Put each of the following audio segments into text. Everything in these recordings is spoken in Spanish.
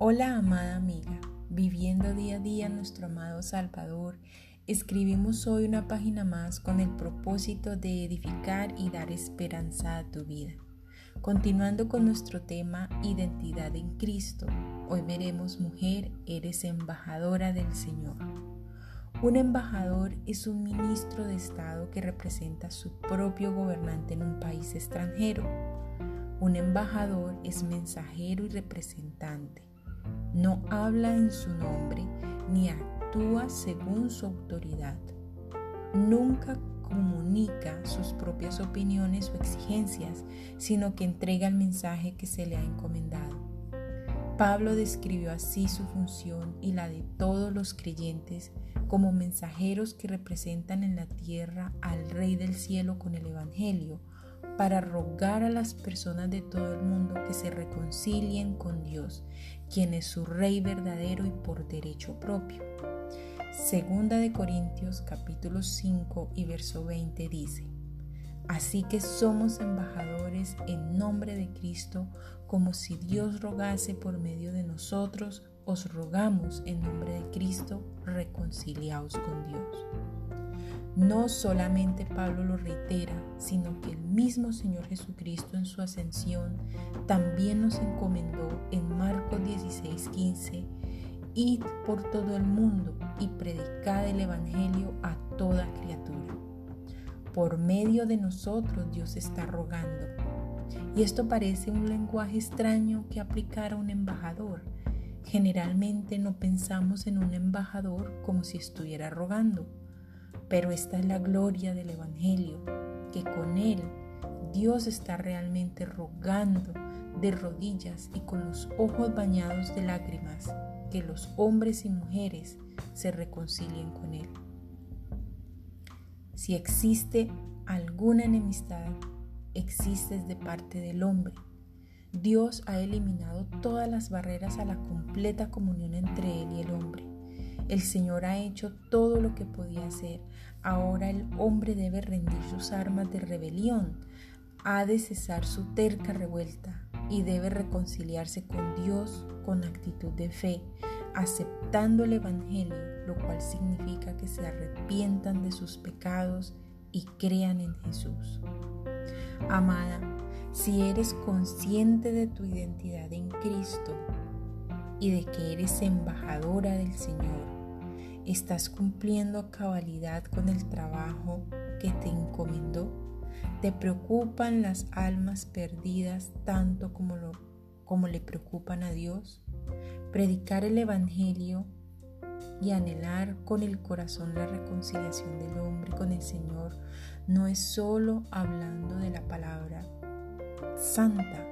Hola amada amiga, viviendo día a día nuestro amado Salvador, escribimos hoy una página más con el propósito de edificar y dar esperanza a tu vida. Continuando con nuestro tema Identidad en Cristo, hoy veremos Mujer, eres embajadora del Señor. Un embajador es un ministro de Estado que representa a su propio gobernante en un país extranjero. Un embajador es mensajero y representante. No habla en su nombre ni actúa según su autoridad. Nunca comunica sus propias opiniones o exigencias, sino que entrega el mensaje que se le ha encomendado. Pablo describió así su función y la de todos los creyentes como mensajeros que representan en la tierra al Rey del Cielo con el Evangelio, para rogar a las personas de todo el mundo que se reconcilien con Dios, quien es su Rey verdadero y por derecho propio. Segunda de Corintios capítulo 5 y verso 20 dice, Así que somos embajadores en nombre de Cristo, como si Dios rogase por medio de nosotros os rogamos en nombre de Cristo, reconciliaos con Dios. No solamente Pablo lo reitera, sino que el mismo Señor Jesucristo en su ascensión también nos encomendó en Marcos 16:15, id por todo el mundo y predicad el Evangelio a toda criatura. Por medio de nosotros Dios está rogando. Y esto parece un lenguaje extraño que aplicar a un embajador, Generalmente no pensamos en un embajador como si estuviera rogando, pero esta es la gloria del Evangelio, que con él Dios está realmente rogando de rodillas y con los ojos bañados de lágrimas que los hombres y mujeres se reconcilien con Él. Si existe alguna enemistad, existe de parte del hombre Dios ha eliminado todas las barreras a la completa comunión entre Él y el hombre. El Señor ha hecho todo lo que podía hacer. Ahora el hombre debe rendir sus armas de rebelión, ha de cesar su terca revuelta y debe reconciliarse con Dios con actitud de fe, aceptando el Evangelio, lo cual significa que se arrepientan de sus pecados y crean en Jesús. Amada, si eres consciente de tu identidad en Cristo y de que eres embajadora del Señor, estás cumpliendo a cabalidad con el trabajo que te encomendó, te preocupan las almas perdidas tanto como, lo, como le preocupan a Dios, predicar el Evangelio y anhelar con el corazón la reconciliación del hombre con el Señor no es solo hablando de la palabra santa,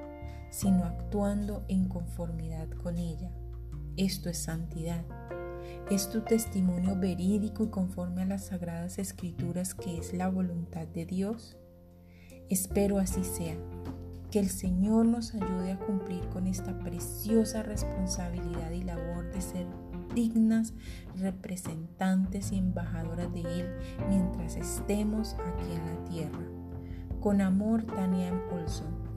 sino actuando en conformidad con ella. Esto es santidad. Es tu testimonio verídico y conforme a las sagradas escrituras que es la voluntad de Dios. Espero así sea. Que el Señor nos ayude a cumplir con esta preciosa responsabilidad y labor de ser dignas representantes y embajadoras de Él mientras estemos aquí en la tierra. Con amor, Tania Olson.